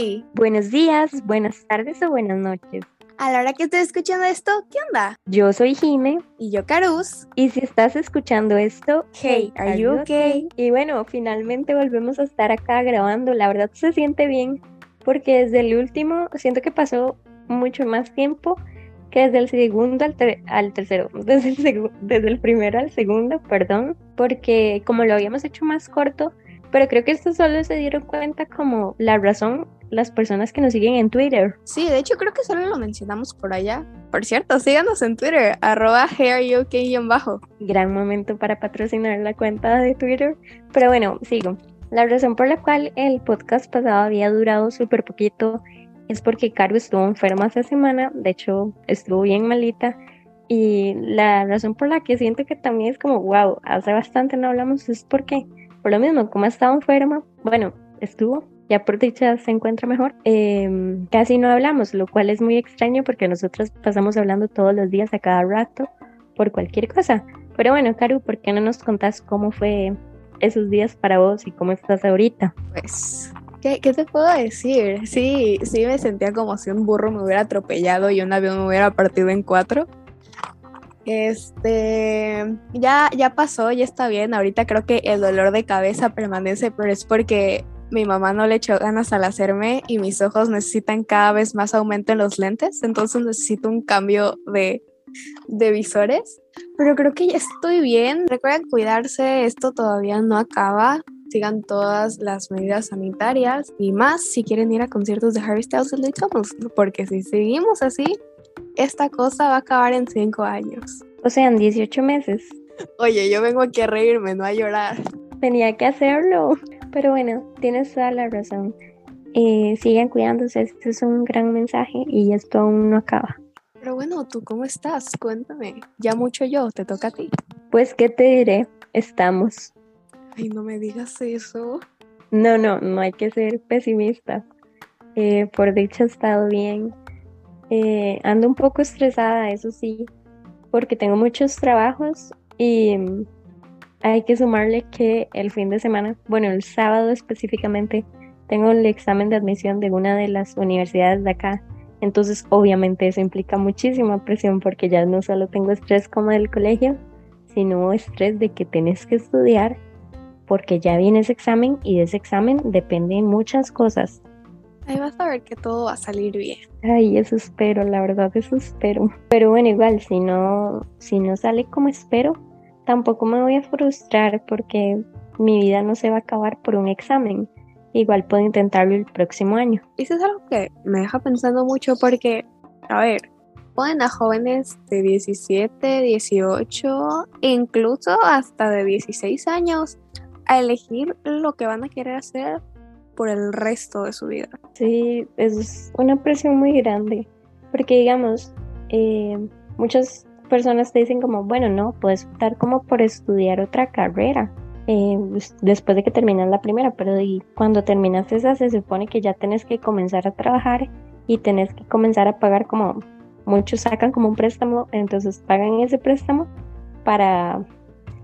Hey, Buenos días, buenas tardes o buenas noches. a la hora que estés escuchando esto, ¿qué onda? Yo soy Jime Y yo, Carus. y si estás escuchando esto, Hey, are you okay? Y bueno, finalmente volvemos a estar acá grabando. La verdad se siente bien porque desde el último siento que pasó mucho más tiempo que desde el segundo al, ter- al tercero, desde el, desde el primero al segundo, perdón, porque como lo habíamos hecho más corto, pero creo que esto solo se dieron cuenta como la razón las personas que nos siguen en Twitter. Sí, de hecho creo que solo lo mencionamos por allá. Por cierto, síganos en Twitter, arroba bajo Gran momento para patrocinar la cuenta de Twitter. Pero bueno, sigo. La razón por la cual el podcast pasado había durado súper poquito es porque Caro estuvo enferma hace semana. De hecho, estuvo bien malita. Y la razón por la que siento que también es como, wow, hace bastante no hablamos es porque, por lo mismo, como estaba enferma, bueno, estuvo, ya por dicha se encuentra mejor, em, casi no hablamos, lo cual es muy extraño porque nosotros pasamos hablando todos los días a cada rato por cualquier cosa. Pero bueno, Caru, ¿por qué no nos contás cómo fue esos días para vos y cómo estás ahorita? Pues, ¿qué, qué te puedo decir? Sí, sí me sentía como si un burro me hubiera atropellado y un avión me hubiera partido en cuatro. Este, ya, ya pasó, ya está bien. Ahorita creo que el dolor de cabeza permanece, pero es porque mi mamá no le echó ganas al hacerme y mis ojos necesitan cada vez más aumento en los lentes, entonces necesito un cambio de, de visores. Pero creo que ya estoy bien. Recuerden cuidarse, esto todavía no acaba. Sigan todas las medidas sanitarias y más si quieren ir a conciertos de Harry Styles y Thomas, porque si seguimos así, esta cosa va a acabar en cinco años. O sea, en 18 meses. Oye, yo vengo aquí a reírme, no a llorar. Tenía que hacerlo. Pero bueno, tienes toda la razón. Eh, sigan cuidándose, este es un gran mensaje y esto aún no acaba. Pero bueno, ¿tú cómo estás? Cuéntame. Ya mucho yo, te toca a ti. Pues, ¿qué te diré? Estamos. Ay, no me digas eso. No, no, no hay que ser pesimista. Eh, por dicha he estado bien. Eh, ando un poco estresada, eso sí, porque tengo muchos trabajos y mm, hay que sumarle que el fin de semana, bueno, el sábado específicamente, tengo el examen de admisión de una de las universidades de acá. Entonces, obviamente eso implica muchísima presión porque ya no solo tengo estrés como del colegio, sino estrés de que tenés que estudiar porque ya viene ese examen y de ese examen dependen muchas cosas. Ahí vas a ver que todo va a salir bien. Ay, eso espero, la verdad, eso espero. Pero bueno, igual, si no, si no sale como espero, tampoco me voy a frustrar porque mi vida no se va a acabar por un examen. Igual puedo intentarlo el próximo año. Eso es algo que me deja pensando mucho porque, a ver, ponen a jóvenes de 17, 18, incluso hasta de 16 años a elegir lo que van a querer hacer por el resto de su vida. Sí, es una presión muy grande. Porque digamos, eh, muchas personas te dicen como, bueno, no, puedes optar como por estudiar otra carrera. eh, pues, después de que terminas la primera, pero y cuando terminas esa se supone que ya tenés que comenzar a trabajar y tenés que comenzar a pagar como muchos sacan como un préstamo, entonces pagan ese préstamo para,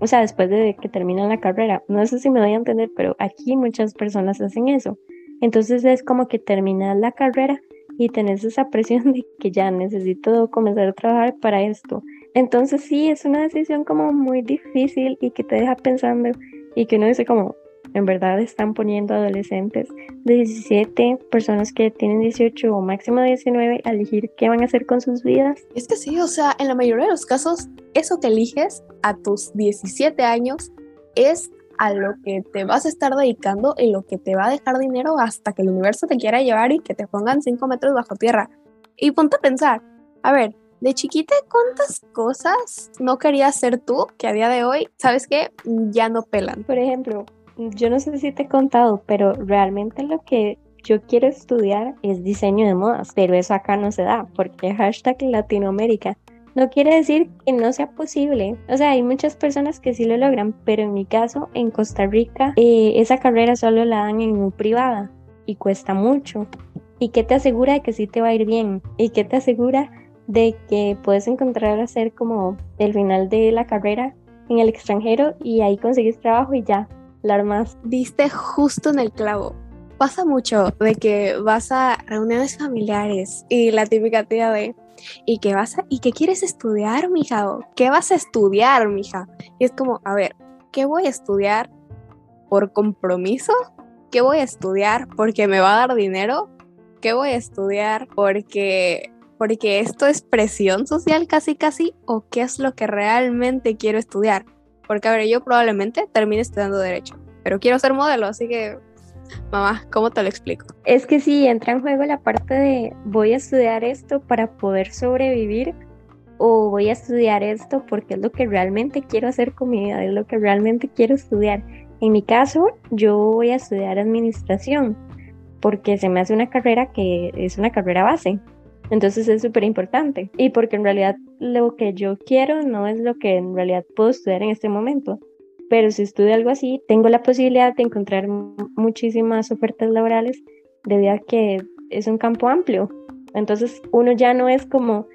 o sea, después de que terminan la carrera. No sé si me doy a entender, pero aquí muchas personas hacen eso. Entonces es como que terminas la carrera y tenés esa presión de que ya necesito comenzar a trabajar para esto. Entonces sí, es una decisión como muy difícil y que te deja pensando y que uno dice como, en verdad están poniendo adolescentes de 17, personas que tienen 18 o máximo 19 a elegir qué van a hacer con sus vidas. Es que sí, o sea, en la mayoría de los casos, eso que eliges a tus 17 años es a lo que te vas a estar dedicando y lo que te va a dejar dinero hasta que el universo te quiera llevar y que te pongan 5 metros bajo tierra. Y ponte a pensar, a ver, de chiquita, ¿cuántas cosas no querías ser tú que a día de hoy, sabes qué? Ya no pelan. Por ejemplo, yo no sé si te he contado, pero realmente lo que yo quiero estudiar es diseño de modas, pero eso acá no se da porque hashtag Latinoamérica. No quiere decir que no sea posible. O sea, hay muchas personas que sí lo logran, pero en mi caso, en Costa Rica, eh, esa carrera solo la dan en privada y cuesta mucho. ¿Y qué te asegura de que sí te va a ir bien? ¿Y qué te asegura de que puedes encontrar hacer como el final de la carrera en el extranjero y ahí conseguís trabajo y ya, la armas? Diste justo en el clavo. pasa mucho de que vas a reuniones familiares y la típica tía de ¿y qué vas a, y qué quieres estudiar, mija? ¿Qué vas a estudiar, mija? Y es como, a ver, ¿qué voy a estudiar por compromiso? ¿Qué voy a estudiar porque me va a dar dinero? ¿Qué voy a estudiar porque porque esto es presión social casi casi o qué es lo que realmente quiero estudiar? Porque a ver, yo probablemente termine estudiando derecho, pero quiero ser modelo, así que Mamá, ¿cómo te lo explico? Es que sí, entra en juego la parte de voy a estudiar esto para poder sobrevivir o voy a estudiar esto porque es lo que realmente quiero hacer con mi vida, es lo que realmente quiero estudiar. En mi caso, yo voy a estudiar administración porque se me hace una carrera que es una carrera base. Entonces es súper importante. Y porque en realidad lo que yo quiero no es lo que en realidad puedo estudiar en este momento pero si estudio algo así, tengo la posibilidad de encontrar muchísimas ofertas laborales debido a que es un campo amplio. Entonces uno ya no es como,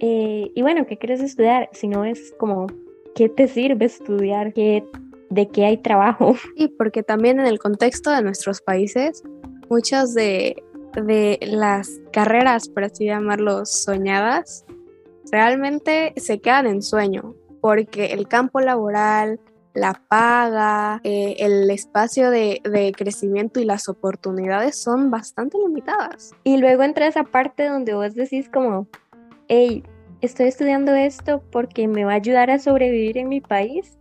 eh, y bueno, ¿qué quieres estudiar? Sino es como, ¿qué te sirve estudiar? ¿Qué, ¿De qué hay trabajo? Y porque también en el contexto de nuestros países, muchas de, de las carreras, por así llamarlo, soñadas, realmente se quedan en sueño, porque el campo laboral, la paga, eh, el espacio de, crecimiento y las oportunidades son bastante limitadas. Y luego entra esa parte donde vos decís como, hey, estoy estudiando esto porque me va a ayudar a sobrevivir en mi país,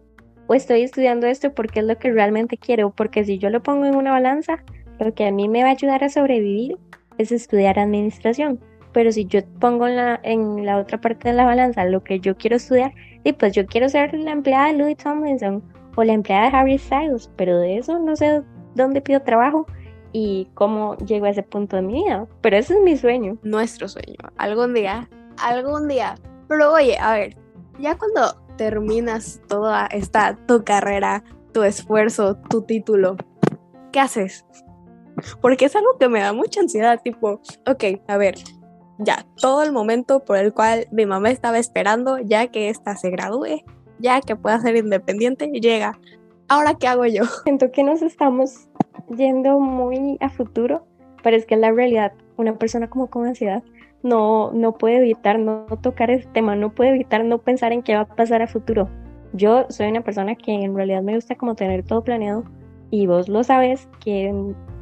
o estoy estudiando esto porque es lo que realmente quiero, porque si yo lo pongo en una balanza, lo que a mí me va a ayudar a sobrevivir es estudiar administración. Pero si yo pongo en la, en la otra parte de la balanza lo que yo quiero estudiar, y pues yo quiero ser la empleada de Louis Tomlinson o la empleada de Harry Styles, pero de eso no sé dónde pido trabajo y cómo llego a ese punto de mi vida. Pero ese es mi sueño. Nuestro sueño. Algún día, algún día. Pero oye, a ver, ya cuando terminas toda esta tu carrera, tu esfuerzo, tu título, ¿qué haces? Porque es algo que me da mucha ansiedad, tipo, ok, a ver, ya todo el momento por el cual mi mamá estaba esperando, ya que ésta se gradúe, ya que pueda ser independiente, llega. Ahora, ¿qué hago yo? Siento que nos estamos yendo muy a futuro, pero es que la realidad, una persona como con ansiedad no, no puede evitar no tocar ese tema, no puede evitar no pensar en qué va a pasar a futuro. Yo soy una persona que en realidad me gusta como tener todo planeado y vos lo sabes que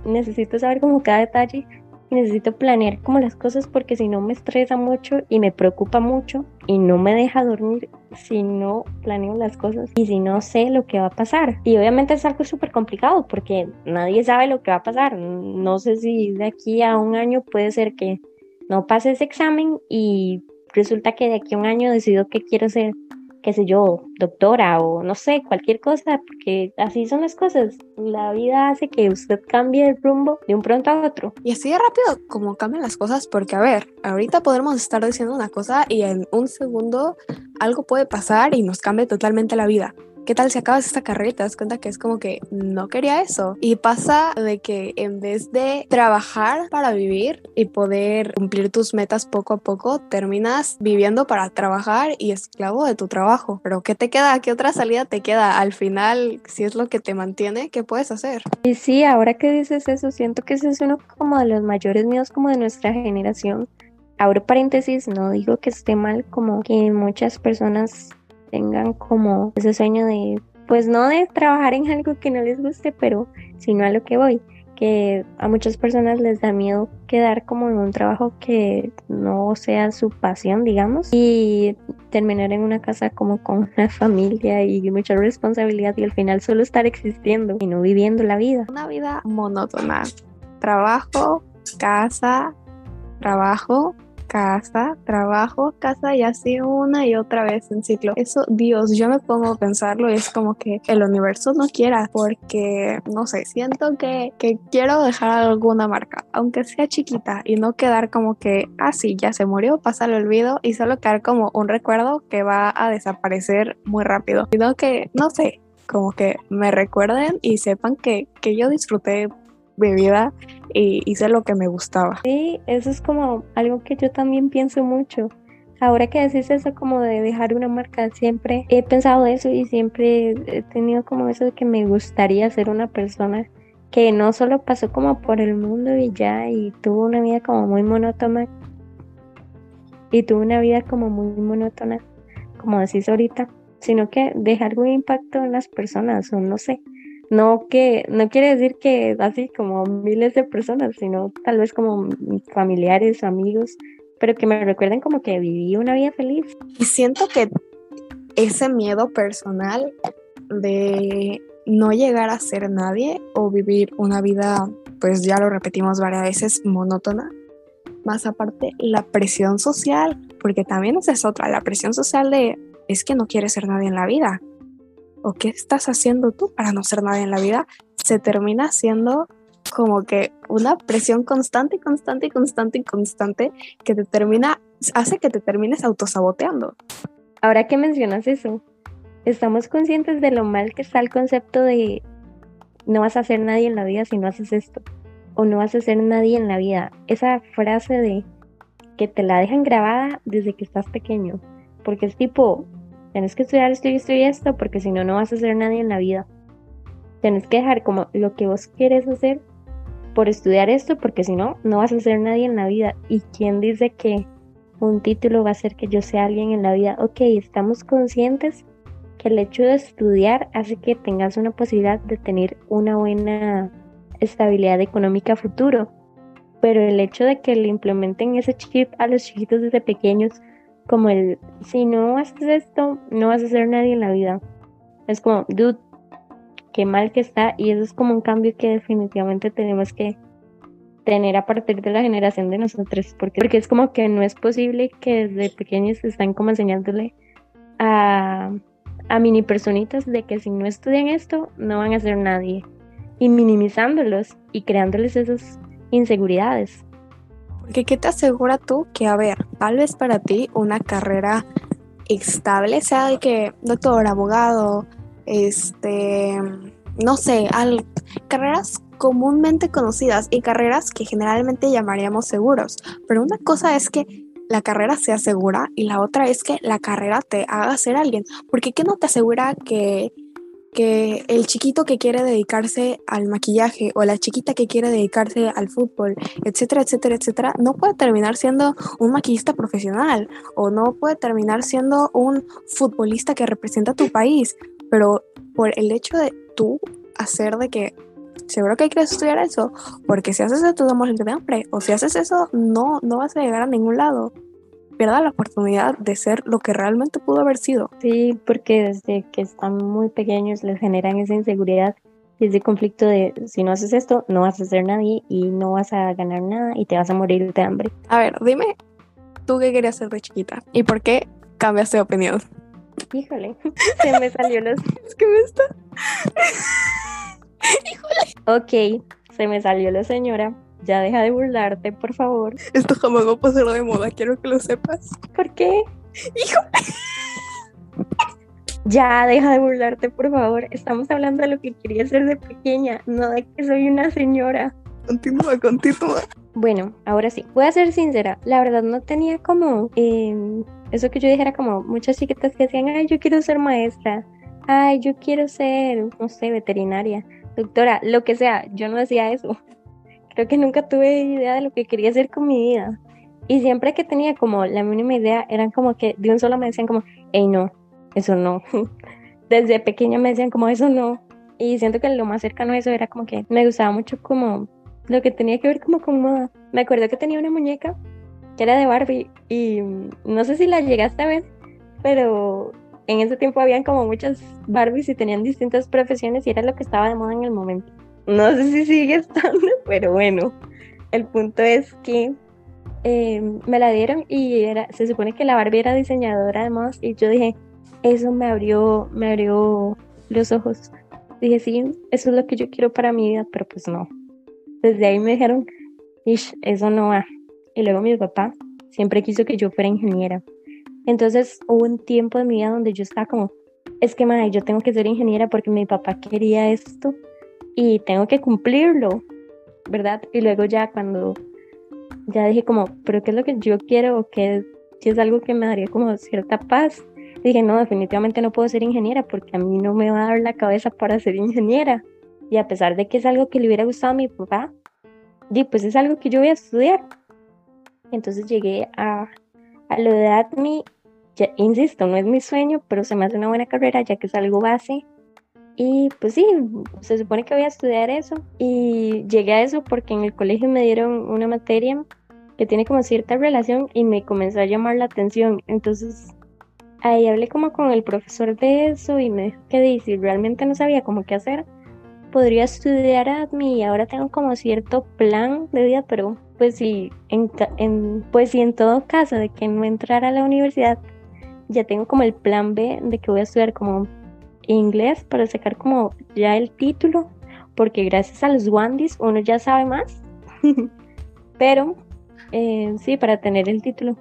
necesito saber como cada detalle necesito planear como las cosas porque si no me estresa mucho y me preocupa mucho y no me deja dormir si no planeo las cosas y si no sé lo que va a pasar. Y obviamente es algo súper complicado porque nadie sabe lo que va a pasar. No sé si de aquí a un año puede ser que no pase ese examen y resulta que de aquí a un año decido qué quiero ser qué sé yo, doctora o no sé, cualquier cosa, porque así son las cosas. La vida hace que usted cambie el rumbo de un pronto a otro. Y así de rápido como cambian las cosas, porque a ver, ahorita podemos estar diciendo una cosa y en un segundo algo puede pasar y nos cambia totalmente la vida. ¿Qué tal si acabas esta carrera y te das cuenta que es como que no quería eso? Y pasa de que en vez de trabajar para vivir y poder cumplir tus metas poco a poco, terminas viviendo para trabajar y esclavo de tu trabajo. Pero ¿qué te queda? ¿Qué otra salida te queda? Al final, si es lo que te mantiene, ¿qué puedes hacer? Y sí, ahora que dices eso, siento que ese es uno como de los mayores miedos como de nuestra generación. Abro paréntesis, no digo que esté mal, como que muchas personas tengan como ese sueño de, pues no de trabajar en algo que no les guste, pero sino a lo que voy, que a muchas personas les da miedo quedar como en un trabajo que no sea su pasión, digamos, y terminar en una casa como con una familia y mucha responsabilidad y al final solo estar existiendo y no viviendo la vida. Una vida monótona. Trabajo, casa, trabajo, casa, trabajo, casa y así una y otra vez en ciclo. Eso, Dios, yo me pongo a pensarlo y es como que el universo no quiera porque, no sé, siento que, que quiero dejar alguna marca, aunque sea chiquita y no quedar como que, ah, sí, ya se murió, pasa el olvido y solo quedar como un recuerdo que va a desaparecer muy rápido, sino que, no sé, como que me recuerden y sepan que, que yo disfruté mi vida y hice lo que me gustaba. Sí, eso es como algo que yo también pienso mucho. Ahora que decís eso como de dejar una marca, siempre he pensado eso y siempre he tenido como eso de que me gustaría ser una persona que no solo pasó como por el mundo y ya, y tuvo una vida como muy monótona, y tuvo una vida como muy monótona, como decís ahorita, sino que deja algún impacto en las personas, o no sé, no que, no quiere decir que así como miles de personas, sino tal vez como familiares, amigos, pero que me recuerden como que viví una vida feliz. Y siento que ese miedo personal de no llegar a ser nadie o vivir una vida, pues ya lo repetimos varias veces, monótona, más aparte la presión social, porque también esa es otra, la presión social de es que no quieres ser nadie en la vida. ¿O qué estás haciendo tú para no ser nadie en la vida? Se termina siendo como que una presión constante, constante, constante y constante que te termina, hace que te termines autosaboteando. Ahora que mencionas eso, estamos conscientes de lo mal que está el concepto de no vas a ser nadie en la vida si no haces esto o no vas a ser nadie en la vida. Esa frase de que te la dejan grabada desde que estás pequeño. Porque es tipo, tienes que estudiar esto y esto y esto, porque si no, no vas a ser nadie en la vida. Tienes que dejar como lo que vos quieres hacer por estudiar esto, porque si no, no vas a ser nadie en la vida. ¿Y quién dice que un título va a hacer que yo sea alguien en la vida? Ok, estamos conscientes que el hecho de estudiar hace que tengas una posibilidad de tener una buena estabilidad económica futuro. Pero el hecho de que le implementen ese chip a los chiquitos desde pequeños, como el, si no haces esto, no vas a ser nadie en la vida. Es como, dude, qué mal que está. Y eso es como un cambio que definitivamente tenemos que tener a partir de la generación de nosotros. Porque, porque es como que no es posible que desde pequeños están como enseñándole a, a mini personitas de que si no estudian esto, no van a ser nadie y minimizándolos y creándoles esas inseguridades. Porque ¿qué te asegura tú que, a ver, tal vez para ti una carrera estable, sea de que doctor, abogado, este, no sé, al, carreras comúnmente conocidas y carreras que generalmente llamaríamos seguros. Pero una cosa es que la carrera sea segura y la otra es que la carrera te haga ser alguien. Porque ¿qué no te asegura que que el chiquito que quiere dedicarse al maquillaje o la chiquita que quiere dedicarse al fútbol, etcétera, etcétera, etcétera, no puede terminar siendo un maquillista profesional o no puede terminar siendo un futbolista que representa tu país, pero por el hecho de tú hacer de que seguro que quieres estudiar eso, porque si haces eso tú damos de hambre, o si haces eso no, no vas a llegar a ningún lado pierda la oportunidad de ser lo que realmente pudo haber sido. Sí, porque desde que están muy pequeños les generan esa inseguridad y ese conflicto de si no haces esto, no vas a ser nadie y no vas a ganar nada y te vas a morir de hambre. A ver, dime, ¿tú qué querías ser de chiquita? ¿Y por qué cambiaste de opinión? Híjole, se me salió los... es que me está... Híjole. Ok, se me salió la señora ya deja de burlarte, por favor. Esto jamás va a pasar de moda, quiero que lo sepas. ¿Por qué? Hijo. Ya deja de burlarte, por favor. Estamos hablando de lo que quería ser de pequeña, no de que soy una señora. Continúa, continúa. Bueno, ahora sí, voy a ser sincera. La verdad no tenía como em, eso que yo dijera como muchas chiquitas que decían, ay, yo quiero ser maestra. Ay, yo quiero ser, no sé, veterinaria, doctora, lo que sea. Yo no decía eso creo que nunca tuve idea de lo que quería hacer con mi vida. Y siempre que tenía como la mínima idea, eran como que de un solo me decían como, hey, no, eso no. Desde pequeña me decían como, eso no. Y siento que lo más cercano a eso era como que me gustaba mucho como lo que tenía que ver como con moda. Me acuerdo que tenía una muñeca que era de Barbie y no sé si la llegaste a ver, pero en ese tiempo habían como muchas Barbies y tenían distintas profesiones y era lo que estaba de moda en el momento. No sé si sigue estando, pero bueno, el punto es que em, me la dieron y era, se supone que la Barbie era diseñadora además y yo dije, eso me abrió, me abrió los ojos. Dije, sí, eso es lo que yo quiero para mi vida, pero pues no. Desde ahí me dijeron, eso no va. Y luego mi papá siempre quiso que yo fuera ingeniera. Entonces hubo un tiempo de mi vida donde yo estaba como, es que madre, yo tengo que ser ingeniera porque mi papá quería esto y tengo que cumplirlo, ¿verdad? Y luego ya cuando ya dije como, pero ¿qué es lo que yo quiero o qué si es algo que me daría como cierta paz? dije, no, definitivamente no puedo ser ingeniera porque a mí no me va a dar la cabeza para ser ingeniera. Y a pesar de que es algo que le hubiera gustado a mi papá, y pues es algo que yo voy a estudiar. Entonces llegué a, a lo de ADMI, ya, insisto, no es mi sueño, pero se me hace una buena carrera ya que es algo base. Y pues sí, se supone que voy a estudiar eso. Y llegué a eso porque en el colegio me dieron una materia que tiene como cierta relación y me comenzó a llamar la atención. Entonces ahí hablé como con el profesor de eso y me dijo que si realmente no sabía cómo qué hacer, podría estudiar ADMI y ahora tengo como cierto plan de vida, pero pues sí, en, en, pues sí, en todo caso de que no entrara a la universidad, ya tengo como el plan B de que voy a estudiar como inglés para sacar como ya el título, porque gracias a los Wandis uno ya sabe más, pero eh, sí, para tener el título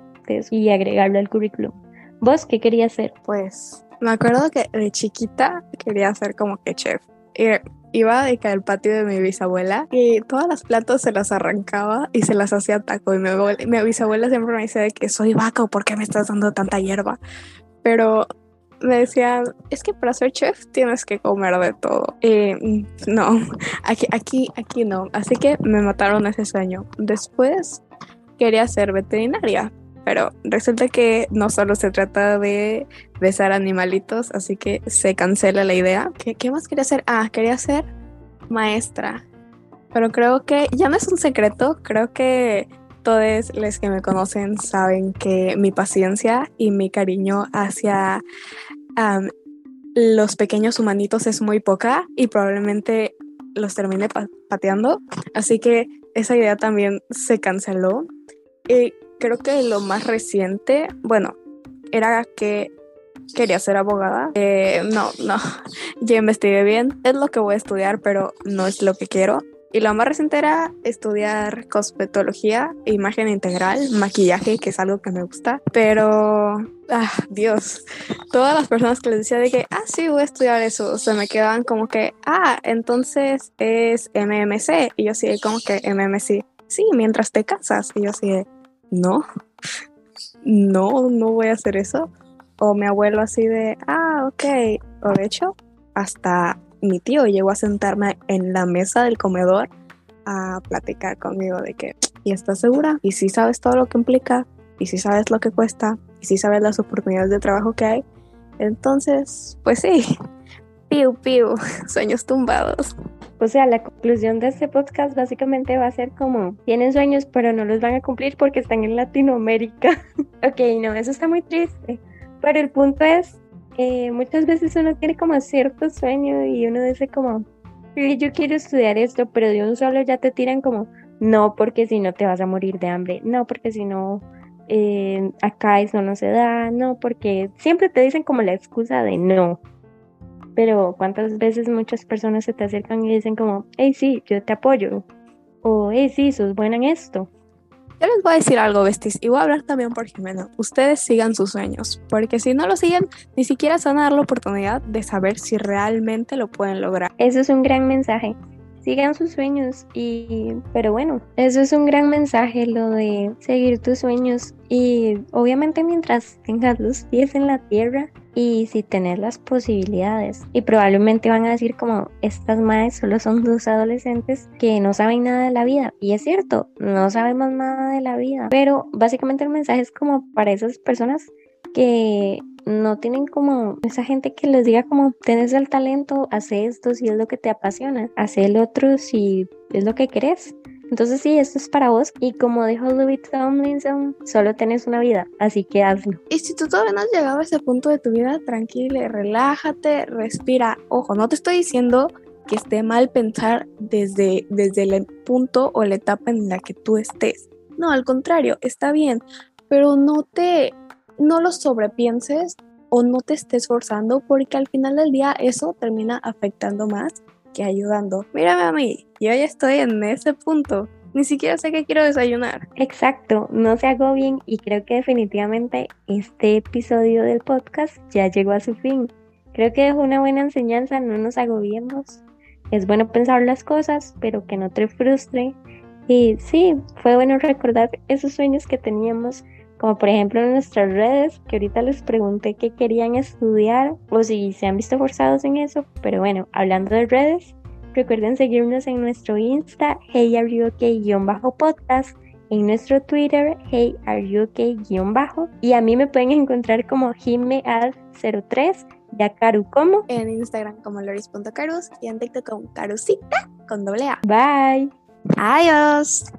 y agregarlo al currículum. ¿Vos qué querías hacer? Pues me acuerdo que de chiquita quería ser como que chef. Iba de que al patio de mi bisabuela y todas las platos se las arrancaba y se las hacía taco. Y mi, mi bisabuela siempre me de que soy vaca, ¿por qué me estás dando tanta hierba? Pero me decían, es que para ser chef tienes que comer de todo. No, aquí, aquí, aquí no. Así que me mataron ese sueño. Después quería ser veterinaria, pero resulta que no solo se trata de besar animalitos, así que se cancela la idea. ¿Qué, más quería hacer? Ah, quería ser maestra. Pero creo que ya no es un secreto, creo que todos los que me conocen saben que mi paciencia y mi cariño hacia los pequeños humanitos es muy poca y probablemente los termine pateando. Así que esa idea también se canceló. Y creo que lo más reciente, bueno, era que quería ser abogada. Eh, no, no, ya investigué bien, es lo que voy a estudiar, pero no es lo que quiero. Y lo más reciente era estudiar cosmetología, imagen integral, maquillaje, que es algo que me gusta. Pero, ah, Dios, todas las personas que les decía de que, ah, sí, voy a estudiar eso, se me quedaban como que, ah, entonces es MMC. Y yo sí, como que MMC. Sí, mientras te casas. Y yo sí, no, no, no voy a hacer eso. O mi abuelo así de, ah, ok. O de hecho, hasta mi tío llegó a sentarme en la mesa del comedor a platicar conmigo de que, ¿y estás segura? ¿Y si sabes todo lo que implica? ¿Y si sabes lo que cuesta? ¿Y si sabes las oportunidades de trabajo que hay? Entonces, pues sí, piu, piu, sueños tumbados. O sea, la conclusión de este podcast básicamente va a ser como, tienen sueños pero no los van a cumplir porque están en Latinoamérica. ok, no, eso está muy triste. Pero el punto es, eh, muchas veces uno tiene como cierto sueño y uno dice como, yo quiero estudiar esto, pero de un solo ya te tiran como, no, porque si no te vas a morir de hambre, no, porque si no, eh, acá eso no se da, no, porque siempre te dicen como la excusa de no pero cuántas veces muchas personas se te acercan y dicen como, hey, sí, yo te apoyo, o hey, sí, sos buena en esto. Yo les voy a decir algo, besties, y voy a hablar también por Jimena. Ustedes sigan sus sueños, porque si no lo siguen, ni siquiera se van a dar la oportunidad de saber si realmente lo pueden lograr. Eso es un gran mensaje sigan sus sueños y pero bueno eso es un gran mensaje lo de seguir tus sueños y obviamente mientras tengas los pies en la tierra y si tenés las posibilidades. Y probablemente van a decir como estas madres solo son dos adolescentes que no saben nada de la vida. Y es cierto no sabemos nada de la vida pero básicamente el mensaje es como para esas personas que no tienen como esa gente que les diga como tienes el talento, hace esto si es lo que te apasiona, hace el otro si es lo que querés. Entonces sí, esto es para vos y como dijo Louis Tomlinson, solo tenés una vida, así que hazlo. Y si tú todavía no has llegado a ese punto de tu vida, tranquila, relájate, respira. Ojo, no te estoy diciendo que esté mal pensar desde, desde el punto o la etapa en la que tú estés. No, al contrario, está bien, pero no te no lo sobrepienses o no te estés forzando porque al final del día eso termina afectando más que ayudando. Mírame a mí, yo ya estoy en ese punto. Ni siquiera sé qué quiero desayunar. Exacto, no se hago bien y creo que definitivamente este episodio del podcast ya llegó a su fin. Creo que es una buena enseñanza, no nos agobiemos. Es bueno pensar las cosas, pero que no te frustre. Y sí, fue bueno recordar esos sueños que teníamos como por ejemplo en nuestras redes, que ahorita les pregunté qué querían estudiar o si se han visto forzados en eso, pero bueno, hablando de redes, Recuerden seguirnos en nuestro Insta, heyaryoke-podcast, en nuestro Twitter, heyaryoke-bajo, y a mí me pueden encontrar como jimeal03 y a Caru como en Instagram como loris.carus y en TikTok como carusita con doble A. Bye. Adiós.